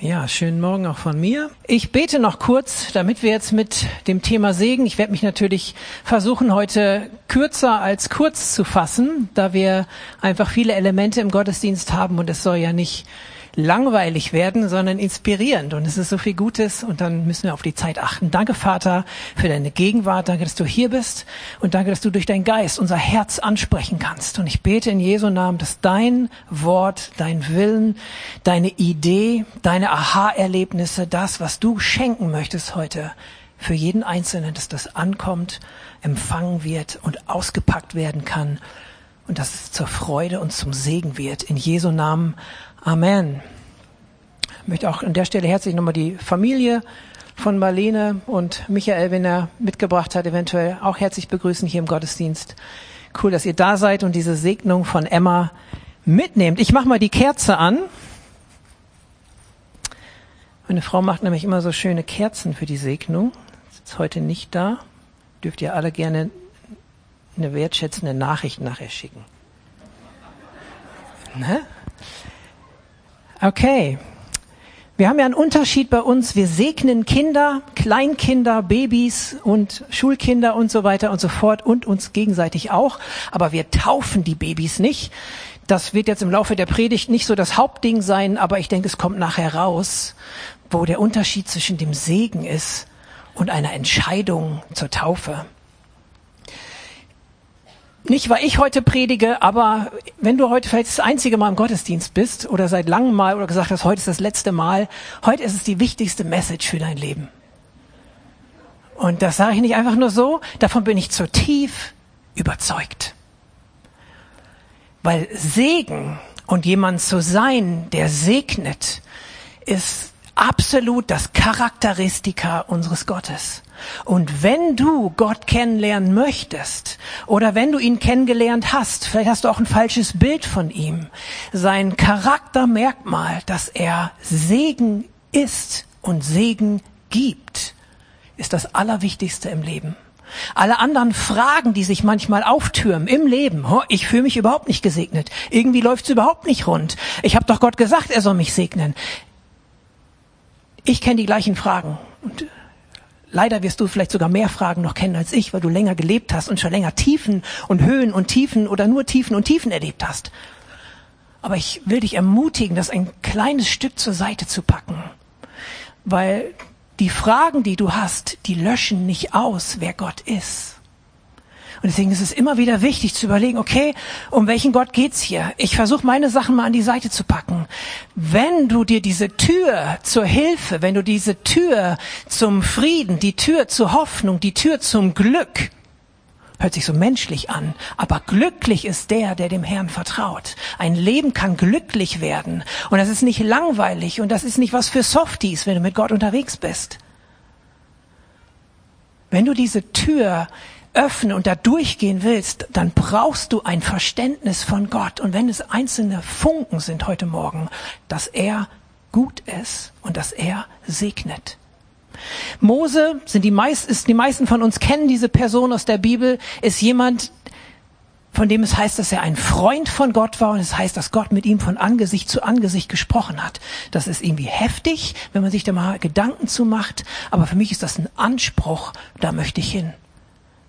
Ja, schönen Morgen auch von mir. Ich bete noch kurz, damit wir jetzt mit dem Thema Segen, ich werde mich natürlich versuchen, heute kürzer als kurz zu fassen, da wir einfach viele Elemente im Gottesdienst haben und es soll ja nicht langweilig werden, sondern inspirierend. Und es ist so viel Gutes und dann müssen wir auf die Zeit achten. Danke, Vater, für deine Gegenwart. Danke, dass du hier bist und danke, dass du durch deinen Geist unser Herz ansprechen kannst. Und ich bete in Jesu Namen, dass dein Wort, dein Willen, deine Idee, deine Aha-Erlebnisse, das, was du schenken möchtest heute, für jeden Einzelnen, dass das ankommt, empfangen wird und ausgepackt werden kann und dass es zur Freude und zum Segen wird. In Jesu Namen. Amen. Ich möchte auch an der Stelle herzlich nochmal die Familie von Marlene und Michael, wenn er mitgebracht hat, eventuell auch herzlich begrüßen hier im Gottesdienst. Cool, dass ihr da seid und diese Segnung von Emma mitnehmt. Ich mache mal die Kerze an. Meine Frau macht nämlich immer so schöne Kerzen für die Segnung. Ist heute nicht da. Dürft ihr alle gerne eine wertschätzende Nachricht nachher schicken. Ne? Okay. Wir haben ja einen Unterschied bei uns. Wir segnen Kinder, Kleinkinder, Babys und Schulkinder und so weiter und so fort und uns gegenseitig auch. Aber wir taufen die Babys nicht. Das wird jetzt im Laufe der Predigt nicht so das Hauptding sein, aber ich denke, es kommt nachher raus, wo der Unterschied zwischen dem Segen ist und einer Entscheidung zur Taufe. Nicht, weil ich heute predige, aber wenn du heute vielleicht das einzige Mal im Gottesdienst bist oder seit langem Mal oder gesagt hast, heute ist das letzte Mal, heute ist es die wichtigste Message für dein Leben. Und das sage ich nicht einfach nur so, davon bin ich zutiefst überzeugt. Weil Segen und jemand zu sein, der segnet, ist absolut das Charakteristika unseres Gottes. Und wenn du Gott kennenlernen möchtest oder wenn du ihn kennengelernt hast, vielleicht hast du auch ein falsches Bild von ihm, sein Charaktermerkmal, dass er Segen ist und Segen gibt, ist das Allerwichtigste im Leben. Alle anderen Fragen, die sich manchmal auftürmen im Leben, ich fühle mich überhaupt nicht gesegnet, irgendwie läuft es überhaupt nicht rund, ich habe doch Gott gesagt, er soll mich segnen. Ich kenne die gleichen Fragen und Leider wirst du vielleicht sogar mehr Fragen noch kennen als ich, weil du länger gelebt hast und schon länger Tiefen und Höhen und Tiefen oder nur Tiefen und Tiefen erlebt hast. Aber ich will dich ermutigen, das ein kleines Stück zur Seite zu packen, weil die Fragen, die du hast, die löschen nicht aus, wer Gott ist. Und deswegen ist es immer wieder wichtig zu überlegen, okay, um welchen Gott geht's hier? Ich versuche meine Sachen mal an die Seite zu packen. Wenn du dir diese Tür zur Hilfe, wenn du diese Tür zum Frieden, die Tür zur Hoffnung, die Tür zum Glück, hört sich so menschlich an, aber glücklich ist der, der dem Herrn vertraut. Ein Leben kann glücklich werden und das ist nicht langweilig und das ist nicht was für Softies, wenn du mit Gott unterwegs bist. Wenn du diese Tür öffnen und da durchgehen willst, dann brauchst du ein Verständnis von Gott. Und wenn es einzelne Funken sind heute Morgen, dass er gut ist und dass er segnet. Mose sind die meisten, ist, die meisten von uns kennen diese Person aus der Bibel, ist jemand, von dem es heißt, dass er ein Freund von Gott war und es heißt, dass Gott mit ihm von Angesicht zu Angesicht gesprochen hat. Das ist irgendwie heftig, wenn man sich da mal Gedanken zu macht, aber für mich ist das ein Anspruch, da möchte ich hin.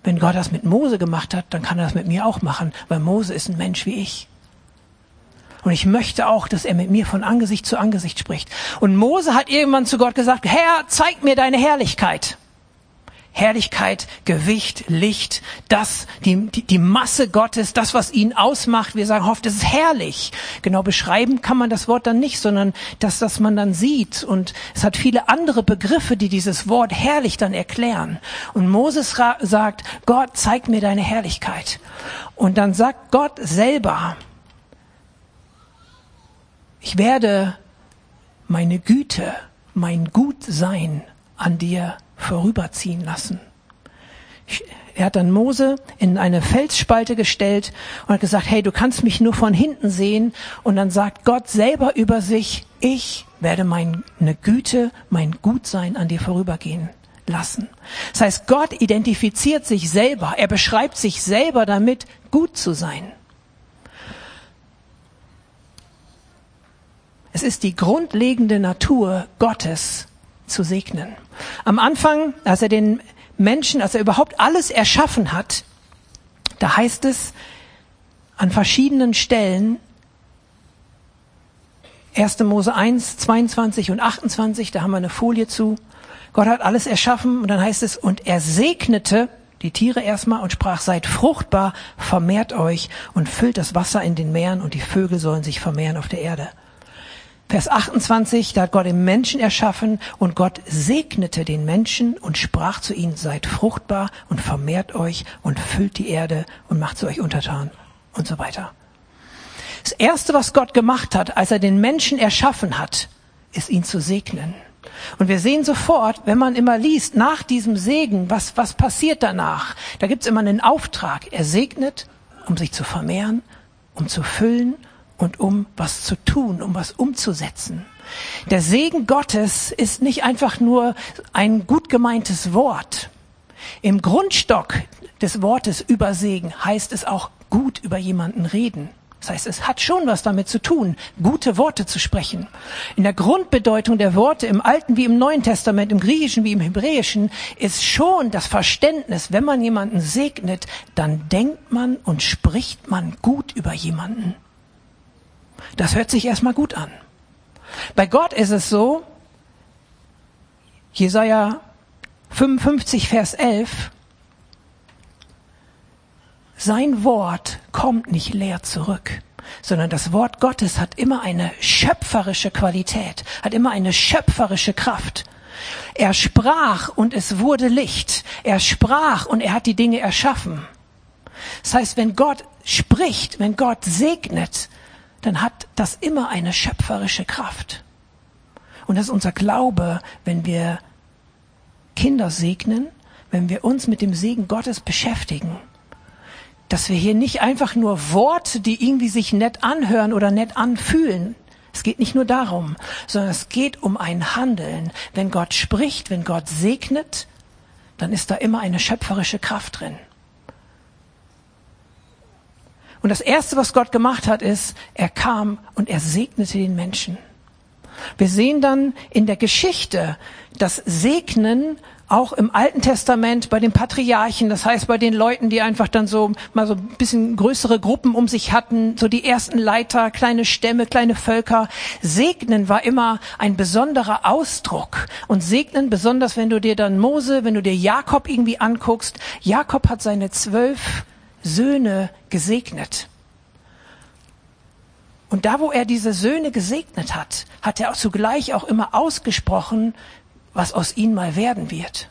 Wenn Gott das mit Mose gemacht hat, dann kann er das mit mir auch machen, weil Mose ist ein Mensch wie ich. Und ich möchte auch, dass er mit mir von Angesicht zu Angesicht spricht. Und Mose hat irgendwann zu Gott gesagt, Herr, zeig mir deine Herrlichkeit. Herrlichkeit, Gewicht, Licht, das, die, die, die Masse Gottes, das, was ihn ausmacht. Wir sagen oft, das ist herrlich. Genau beschreiben kann man das Wort dann nicht, sondern das, das man dann sieht. Und es hat viele andere Begriffe, die dieses Wort herrlich dann erklären. Und Moses sagt, Gott, zeig mir deine Herrlichkeit. Und dann sagt Gott selber, ich werde meine Güte, mein Gutsein an dir vorüberziehen lassen. Er hat dann Mose in eine Felsspalte gestellt und hat gesagt, hey, du kannst mich nur von hinten sehen. Und dann sagt Gott selber über sich, ich werde meine Güte, mein Gutsein an dir vorübergehen lassen. Das heißt, Gott identifiziert sich selber. Er beschreibt sich selber damit, gut zu sein. Es ist die grundlegende Natur Gottes zu segnen. Am Anfang, als er den Menschen, als er überhaupt alles erschaffen hat, da heißt es an verschiedenen Stellen, 1. Mose 1, 22 und 28, da haben wir eine Folie zu. Gott hat alles erschaffen und dann heißt es, und er segnete die Tiere erstmal und sprach, seid fruchtbar, vermehrt euch und füllt das Wasser in den Meeren und die Vögel sollen sich vermehren auf der Erde. Vers 28, da hat Gott den Menschen erschaffen und Gott segnete den Menschen und sprach zu ihnen, seid fruchtbar und vermehrt euch und füllt die Erde und macht sie euch untertan und so weiter. Das erste, was Gott gemacht hat, als er den Menschen erschaffen hat, ist ihn zu segnen. Und wir sehen sofort, wenn man immer liest, nach diesem Segen, was, was passiert danach? Da gibt's immer einen Auftrag. Er segnet, um sich zu vermehren, um zu füllen und um was zu tun, um was umzusetzen. Der Segen Gottes ist nicht einfach nur ein gut gemeintes Wort. Im Grundstock des Wortes über Segen heißt es auch gut über jemanden reden. Das heißt, es hat schon was damit zu tun, gute Worte zu sprechen. In der Grundbedeutung der Worte im Alten wie im Neuen Testament, im Griechischen wie im Hebräischen, ist schon das Verständnis, wenn man jemanden segnet, dann denkt man und spricht man gut über jemanden. Das hört sich erstmal gut an. Bei Gott ist es so, Jesaja 55, Vers 11, sein Wort kommt nicht leer zurück, sondern das Wort Gottes hat immer eine schöpferische Qualität, hat immer eine schöpferische Kraft. Er sprach und es wurde Licht. Er sprach und er hat die Dinge erschaffen. Das heißt, wenn Gott spricht, wenn Gott segnet, dann hat das immer eine schöpferische Kraft. Und das ist unser Glaube, wenn wir Kinder segnen, wenn wir uns mit dem Segen Gottes beschäftigen dass wir hier nicht einfach nur Worte, die irgendwie sich nett anhören oder nett anfühlen. Es geht nicht nur darum, sondern es geht um ein Handeln. Wenn Gott spricht, wenn Gott segnet, dann ist da immer eine schöpferische Kraft drin. Und das Erste, was Gott gemacht hat, ist, er kam und er segnete den Menschen. Wir sehen dann in der Geschichte, dass Segnen auch im Alten Testament bei den Patriarchen, das heißt bei den Leuten, die einfach dann so mal so ein bisschen größere Gruppen um sich hatten, so die ersten Leiter, kleine Stämme, kleine Völker. Segnen war immer ein besonderer Ausdruck. Und segnen, besonders wenn du dir dann Mose, wenn du dir Jakob irgendwie anguckst, Jakob hat seine zwölf Söhne gesegnet. Und da, wo er diese Söhne gesegnet hat, hat er auch zugleich auch immer ausgesprochen, was aus ihnen mal werden wird.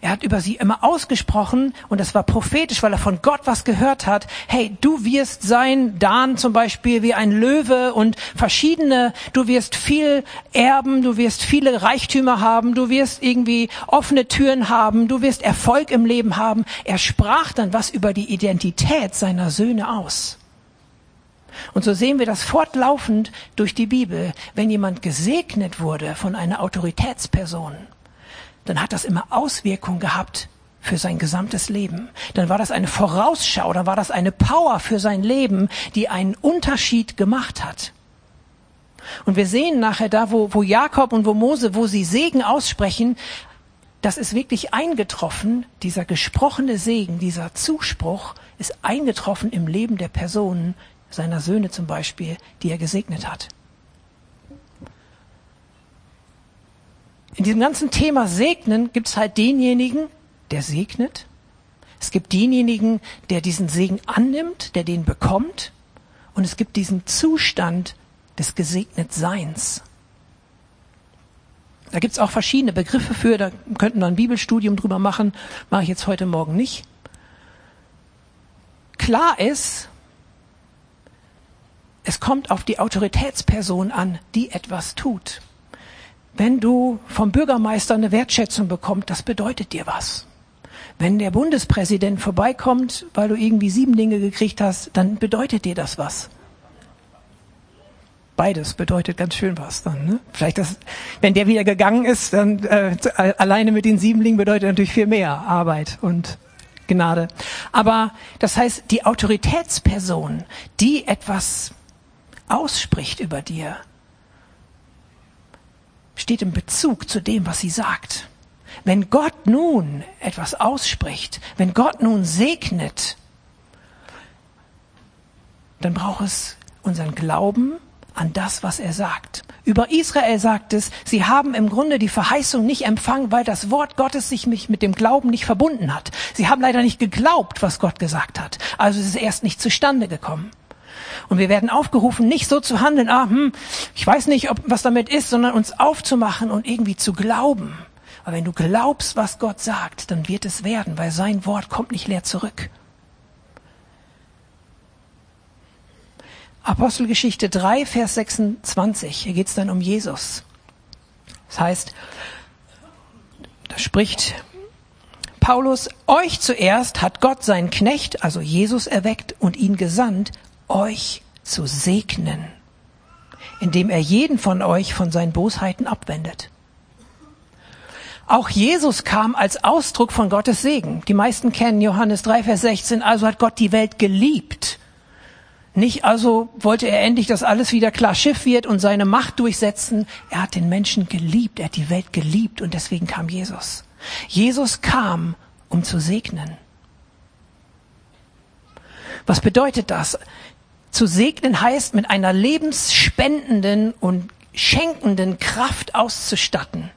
Er hat über sie immer ausgesprochen und das war prophetisch, weil er von Gott was gehört hat. Hey, du wirst sein, Dan zum Beispiel, wie ein Löwe und verschiedene, du wirst viel erben, du wirst viele Reichtümer haben, du wirst irgendwie offene Türen haben, du wirst Erfolg im Leben haben. Er sprach dann was über die Identität seiner Söhne aus. Und so sehen wir das fortlaufend durch die Bibel. Wenn jemand gesegnet wurde von einer Autoritätsperson, dann hat das immer Auswirkungen gehabt für sein gesamtes Leben. Dann war das eine Vorausschau, dann war das eine Power für sein Leben, die einen Unterschied gemacht hat. Und wir sehen nachher da, wo, wo Jakob und wo Mose, wo sie Segen aussprechen, das ist wirklich eingetroffen, dieser gesprochene Segen, dieser Zuspruch ist eingetroffen im Leben der Personen, seiner Söhne zum Beispiel, die er gesegnet hat. In diesem ganzen Thema Segnen gibt es halt denjenigen, der segnet. Es gibt denjenigen, der diesen Segen annimmt, der den bekommt. Und es gibt diesen Zustand des Gesegnetseins. Da gibt es auch verschiedene Begriffe für, da könnten wir ein Bibelstudium drüber machen, mache ich jetzt heute Morgen nicht. Klar ist, es kommt auf die Autoritätsperson an, die etwas tut. Wenn du vom Bürgermeister eine Wertschätzung bekommst, das bedeutet dir was. Wenn der Bundespräsident vorbeikommt, weil du irgendwie sieben Dinge gekriegt hast, dann bedeutet dir das was. Beides bedeutet ganz schön was dann. Ne? Vielleicht, das, wenn der wieder gegangen ist, dann äh, alleine mit den sieben Dingen bedeutet natürlich viel mehr Arbeit und Gnade. Aber das heißt, die Autoritätsperson, die etwas ausspricht über dir, steht im Bezug zu dem, was sie sagt. Wenn Gott nun etwas ausspricht, wenn Gott nun segnet, dann braucht es unseren Glauben an das, was er sagt. Über Israel sagt es, sie haben im Grunde die Verheißung nicht empfangen, weil das Wort Gottes sich mit dem Glauben nicht verbunden hat. Sie haben leider nicht geglaubt, was Gott gesagt hat. Also ist es erst nicht zustande gekommen. Und wir werden aufgerufen, nicht so zu handeln, ah, hm, ich weiß nicht, ob, was damit ist, sondern uns aufzumachen und irgendwie zu glauben. Aber wenn du glaubst, was Gott sagt, dann wird es werden, weil sein Wort kommt nicht leer zurück. Apostelgeschichte 3, Vers 26. Hier geht es dann um Jesus. Das heißt, da spricht Paulus, euch zuerst hat Gott seinen Knecht, also Jesus, erweckt und ihn gesandt, euch zu segnen, indem er jeden von euch von seinen Bosheiten abwendet. Auch Jesus kam als Ausdruck von Gottes Segen. Die meisten kennen Johannes 3, Vers 16, also hat Gott die Welt geliebt nicht also wollte er endlich, dass alles wieder klar Schiff wird und seine Macht durchsetzen. Er hat den Menschen geliebt, er hat die Welt geliebt und deswegen kam Jesus. Jesus kam, um zu segnen. Was bedeutet das? Zu segnen heißt, mit einer lebensspendenden und schenkenden Kraft auszustatten.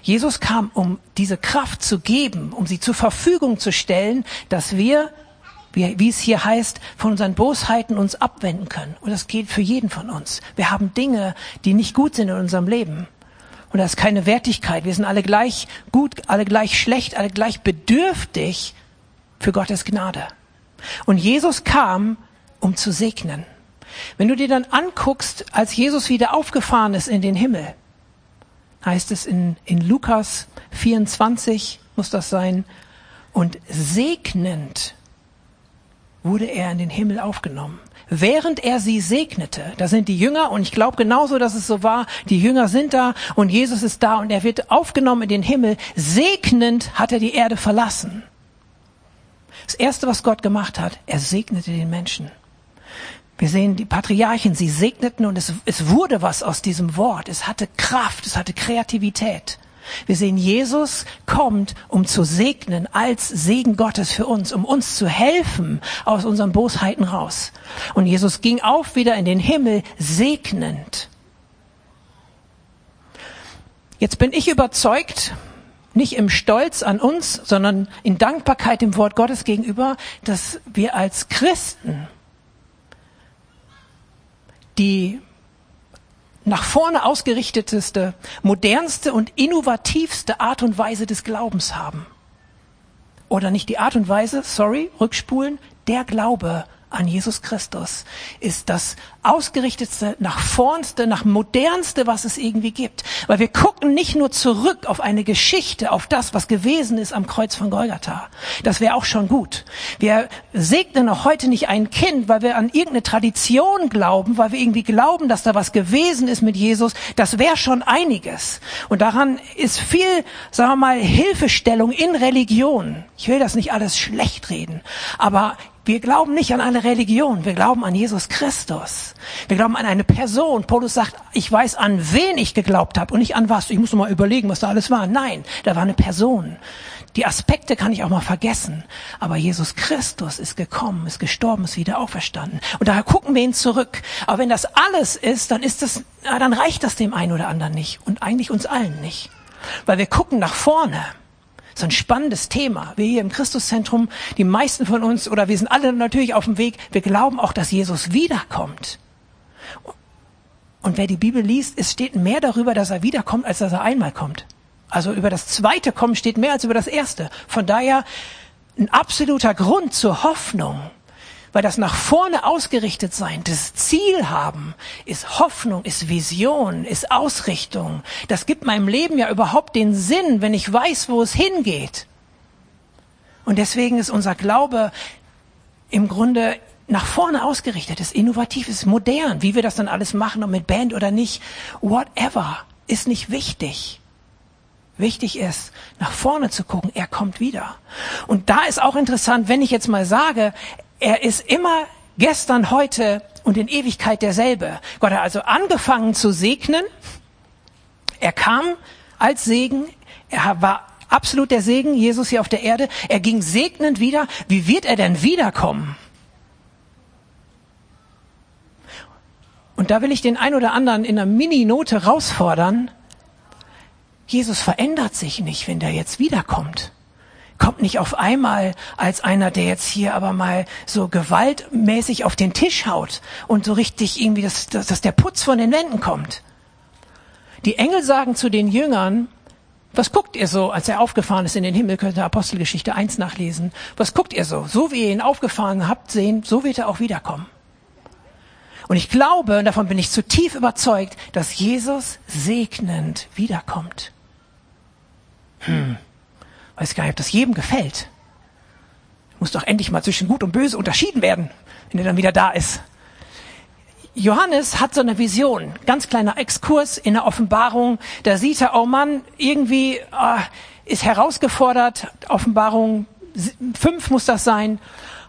Jesus kam, um diese Kraft zu geben, um sie zur Verfügung zu stellen, dass wir wie, es hier heißt, von unseren Bosheiten uns abwenden können. Und das gilt für jeden von uns. Wir haben Dinge, die nicht gut sind in unserem Leben. Und da ist keine Wertigkeit. Wir sind alle gleich gut, alle gleich schlecht, alle gleich bedürftig für Gottes Gnade. Und Jesus kam, um zu segnen. Wenn du dir dann anguckst, als Jesus wieder aufgefahren ist in den Himmel, heißt es in, in Lukas 24, muss das sein, und segnend wurde er in den Himmel aufgenommen. Während er sie segnete, da sind die Jünger, und ich glaube genauso, dass es so war, die Jünger sind da und Jesus ist da und er wird aufgenommen in den Himmel. Segnend hat er die Erde verlassen. Das Erste, was Gott gemacht hat, er segnete den Menschen. Wir sehen die Patriarchen, sie segneten und es, es wurde was aus diesem Wort. Es hatte Kraft, es hatte Kreativität. Wir sehen, Jesus kommt, um zu segnen, als Segen Gottes für uns, um uns zu helfen aus unseren Bosheiten raus. Und Jesus ging auf wieder in den Himmel, segnend. Jetzt bin ich überzeugt, nicht im Stolz an uns, sondern in Dankbarkeit dem Wort Gottes gegenüber, dass wir als Christen die nach vorne ausgerichteteste, modernste und innovativste Art und Weise des Glaubens haben. Oder nicht die Art und Weise, sorry, rückspulen, der Glaube an Jesus Christus ist das ausgerichtetste, nach vornste, nach modernste, was es irgendwie gibt. Weil wir gucken nicht nur zurück auf eine Geschichte, auf das, was gewesen ist am Kreuz von Golgatha. Das wäre auch schon gut. Wir segnen auch heute nicht ein Kind, weil wir an irgendeine Tradition glauben, weil wir irgendwie glauben, dass da was gewesen ist mit Jesus. Das wäre schon einiges. Und daran ist viel, sagen wir mal, Hilfestellung in Religion. Ich will das nicht alles schlecht reden, aber wir glauben nicht an eine Religion, wir glauben an Jesus Christus. Wir glauben an eine Person. Paulus sagt, ich weiß, an wen ich geglaubt habe und nicht an was. Ich muss mal überlegen, was da alles war. Nein, da war eine Person. Die Aspekte kann ich auch mal vergessen. Aber Jesus Christus ist gekommen, ist gestorben, ist wieder auferstanden. Und daher gucken wir ihn zurück. Aber wenn das alles ist, dann ist das, dann reicht das dem einen oder anderen nicht. Und eigentlich uns allen nicht. Weil wir gucken nach vorne ist ein spannendes Thema. Wir hier im Christuszentrum, die meisten von uns, oder wir sind alle natürlich auf dem Weg, wir glauben auch, dass Jesus wiederkommt. Und wer die Bibel liest, es steht mehr darüber, dass er wiederkommt, als dass er einmal kommt. Also über das zweite Kommen steht mehr als über das erste. Von daher ein absoluter Grund zur Hoffnung weil das nach vorne ausgerichtet sein, das Ziel haben, ist Hoffnung, ist Vision, ist Ausrichtung. Das gibt meinem Leben ja überhaupt den Sinn, wenn ich weiß, wo es hingeht. Und deswegen ist unser Glaube im Grunde nach vorne ausgerichtet, ist innovativ, ist modern. Wie wir das dann alles machen, ob mit Band oder nicht, whatever, ist nicht wichtig. Wichtig ist, nach vorne zu gucken, er kommt wieder. Und da ist auch interessant, wenn ich jetzt mal sage, er ist immer gestern, heute und in Ewigkeit derselbe. Gott hat also angefangen zu segnen Er kam als Segen, er war absolut der Segen, Jesus hier auf der Erde. Er ging segnend wieder. Wie wird er denn wiederkommen? Und da will ich den ein oder anderen in einer Mini-Note herausfordern. Jesus verändert sich nicht, wenn der jetzt wiederkommt. Kommt nicht auf einmal als einer, der jetzt hier aber mal so gewaltmäßig auf den Tisch haut und so richtig irgendwie, dass, dass der Putz von den Wänden kommt. Die Engel sagen zu den Jüngern, was guckt ihr so, als er aufgefahren ist in den Himmel, könnt ihr Apostelgeschichte 1 nachlesen. Was guckt ihr so? So wie ihr ihn aufgefahren habt, sehen, so wird er auch wiederkommen. Und ich glaube, und davon bin ich zutiefst überzeugt, dass Jesus segnend wiederkommt. Hm, weiß gar nicht, ob das jedem gefällt. Muss doch endlich mal zwischen Gut und Böse unterschieden werden, wenn er dann wieder da ist. Johannes hat so eine Vision, ganz kleiner Exkurs in der Offenbarung. Da sieht er, oh Mann, irgendwie äh, ist herausgefordert, Offenbarung 5 muss das sein,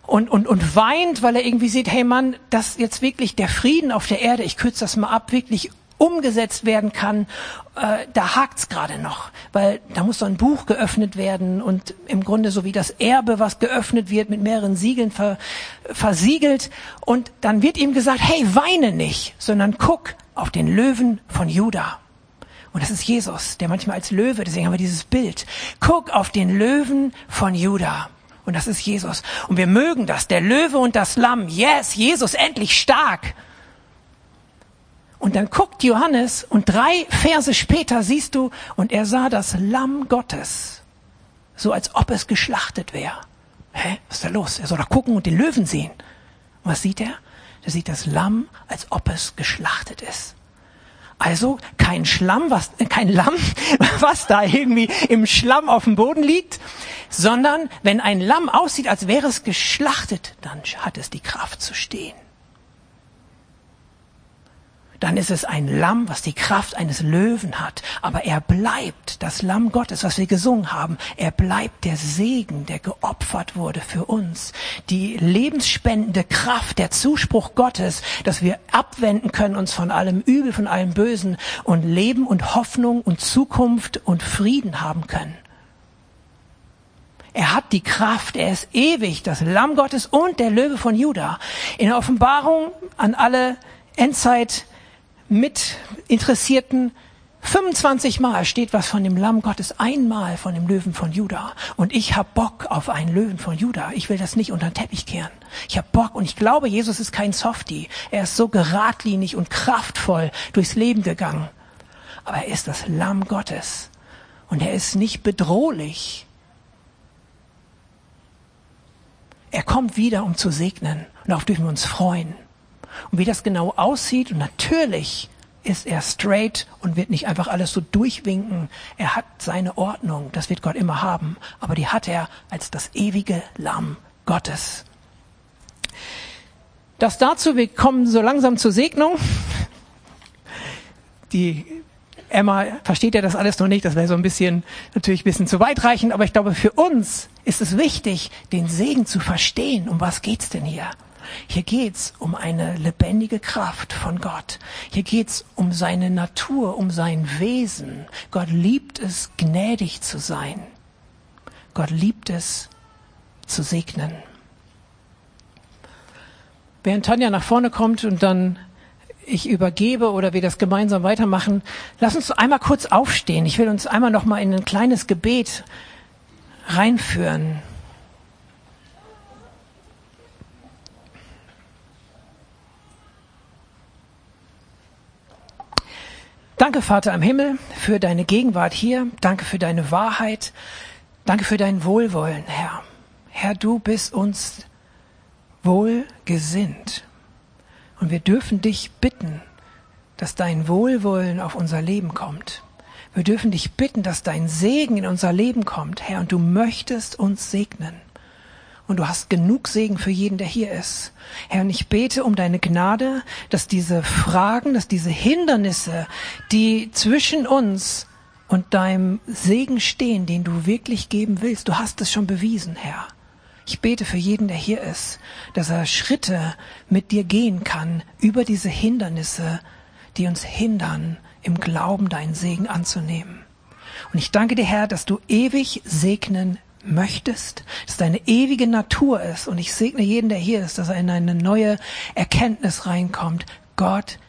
und, und, und weint, weil er irgendwie sieht, hey Mann, dass jetzt wirklich der Frieden auf der Erde, ich kürze das mal ab, wirklich umgesetzt werden kann, äh, da hakt's gerade noch, weil da muss so ein Buch geöffnet werden und im Grunde so wie das Erbe, was geöffnet wird, mit mehreren Siegeln ver, versiegelt und dann wird ihm gesagt, hey, weine nicht, sondern guck auf den Löwen von Juda. Und das ist Jesus, der manchmal als Löwe, deswegen haben wir dieses Bild. Guck auf den Löwen von Juda. Und das ist Jesus. Und wir mögen das, der Löwe und das Lamm. Yes, Jesus endlich stark. Und dann guckt Johannes und drei Verse später siehst du, und er sah das Lamm Gottes, so als ob es geschlachtet wäre. Hä, was ist da los? Er soll doch gucken und den Löwen sehen. Und was sieht er? Er sieht das Lamm, als ob es geschlachtet ist. Also kein Schlamm, was, kein Lamm, was da irgendwie im Schlamm auf dem Boden liegt, sondern wenn ein Lamm aussieht, als wäre es geschlachtet, dann hat es die Kraft zu stehen dann ist es ein Lamm, was die Kraft eines Löwen hat. Aber er bleibt das Lamm Gottes, was wir gesungen haben. Er bleibt der Segen, der geopfert wurde für uns. Die lebensspendende Kraft, der Zuspruch Gottes, dass wir abwenden können uns von allem Übel, von allem Bösen und Leben und Hoffnung und Zukunft und Frieden haben können. Er hat die Kraft, er ist ewig, das Lamm Gottes und der Löwe von Juda. In der Offenbarung an alle Endzeit mit Interessierten 25 Mal steht was von dem Lamm Gottes, einmal von dem Löwen von Juda. Und ich hab Bock auf einen Löwen von Juda. Ich will das nicht unter den Teppich kehren. Ich hab Bock und ich glaube, Jesus ist kein Softie. Er ist so geradlinig und kraftvoll durchs Leben gegangen. Aber er ist das Lamm Gottes. Und er ist nicht bedrohlich. Er kommt wieder, um zu segnen. Und darauf dürfen wir uns freuen. Und wie das genau aussieht, und natürlich ist er straight und wird nicht einfach alles so durchwinken. Er hat seine Ordnung, das wird Gott immer haben, aber die hat er als das ewige Lamm Gottes. Das dazu, wir kommen so langsam zur Segnung. Die Emma versteht ja das alles noch nicht, das wäre so ein bisschen, natürlich ein bisschen zu weitreichend, aber ich glaube, für uns ist es wichtig, den Segen zu verstehen. Um was geht's denn hier? Hier geht's um eine lebendige Kraft von Gott. Hier geht's um seine Natur, um sein Wesen. Gott liebt es, gnädig zu sein. Gott liebt es, zu segnen. Während Tanja nach vorne kommt und dann ich übergebe oder wir das gemeinsam weitermachen, lass uns einmal kurz aufstehen. Ich will uns einmal noch mal in ein kleines Gebet reinführen. Danke, Vater im Himmel, für deine Gegenwart hier. Danke für deine Wahrheit. Danke für dein Wohlwollen, Herr. Herr, du bist uns wohlgesinnt. Und wir dürfen dich bitten, dass dein Wohlwollen auf unser Leben kommt. Wir dürfen dich bitten, dass dein Segen in unser Leben kommt, Herr, und du möchtest uns segnen und du hast genug Segen für jeden, der hier ist. Herr, und ich bete um deine Gnade, dass diese Fragen, dass diese Hindernisse, die zwischen uns und deinem Segen stehen, den du wirklich geben willst, du hast es schon bewiesen, Herr. Ich bete für jeden, der hier ist, dass er Schritte mit dir gehen kann über diese Hindernisse, die uns hindern, im Glauben deinen Segen anzunehmen. Und ich danke dir, Herr, dass du ewig segnen möchtest, dass deine ewige Natur ist. Und ich segne jeden, der hier ist, dass er in eine neue Erkenntnis reinkommt. Gott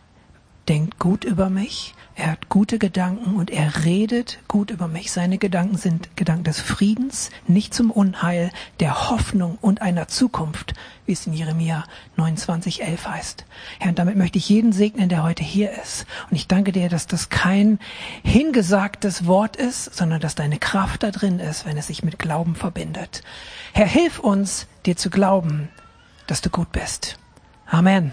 denkt gut über mich. Er hat gute Gedanken und er redet gut über mich. Seine Gedanken sind Gedanken des Friedens, nicht zum Unheil, der Hoffnung und einer Zukunft, wie es in Jeremia 29, 11 heißt. Herr, und damit möchte ich jeden segnen, der heute hier ist. Und ich danke dir, dass das kein hingesagtes Wort ist, sondern dass deine Kraft da drin ist, wenn es sich mit Glauben verbindet. Herr, hilf uns, dir zu glauben, dass du gut bist. Amen.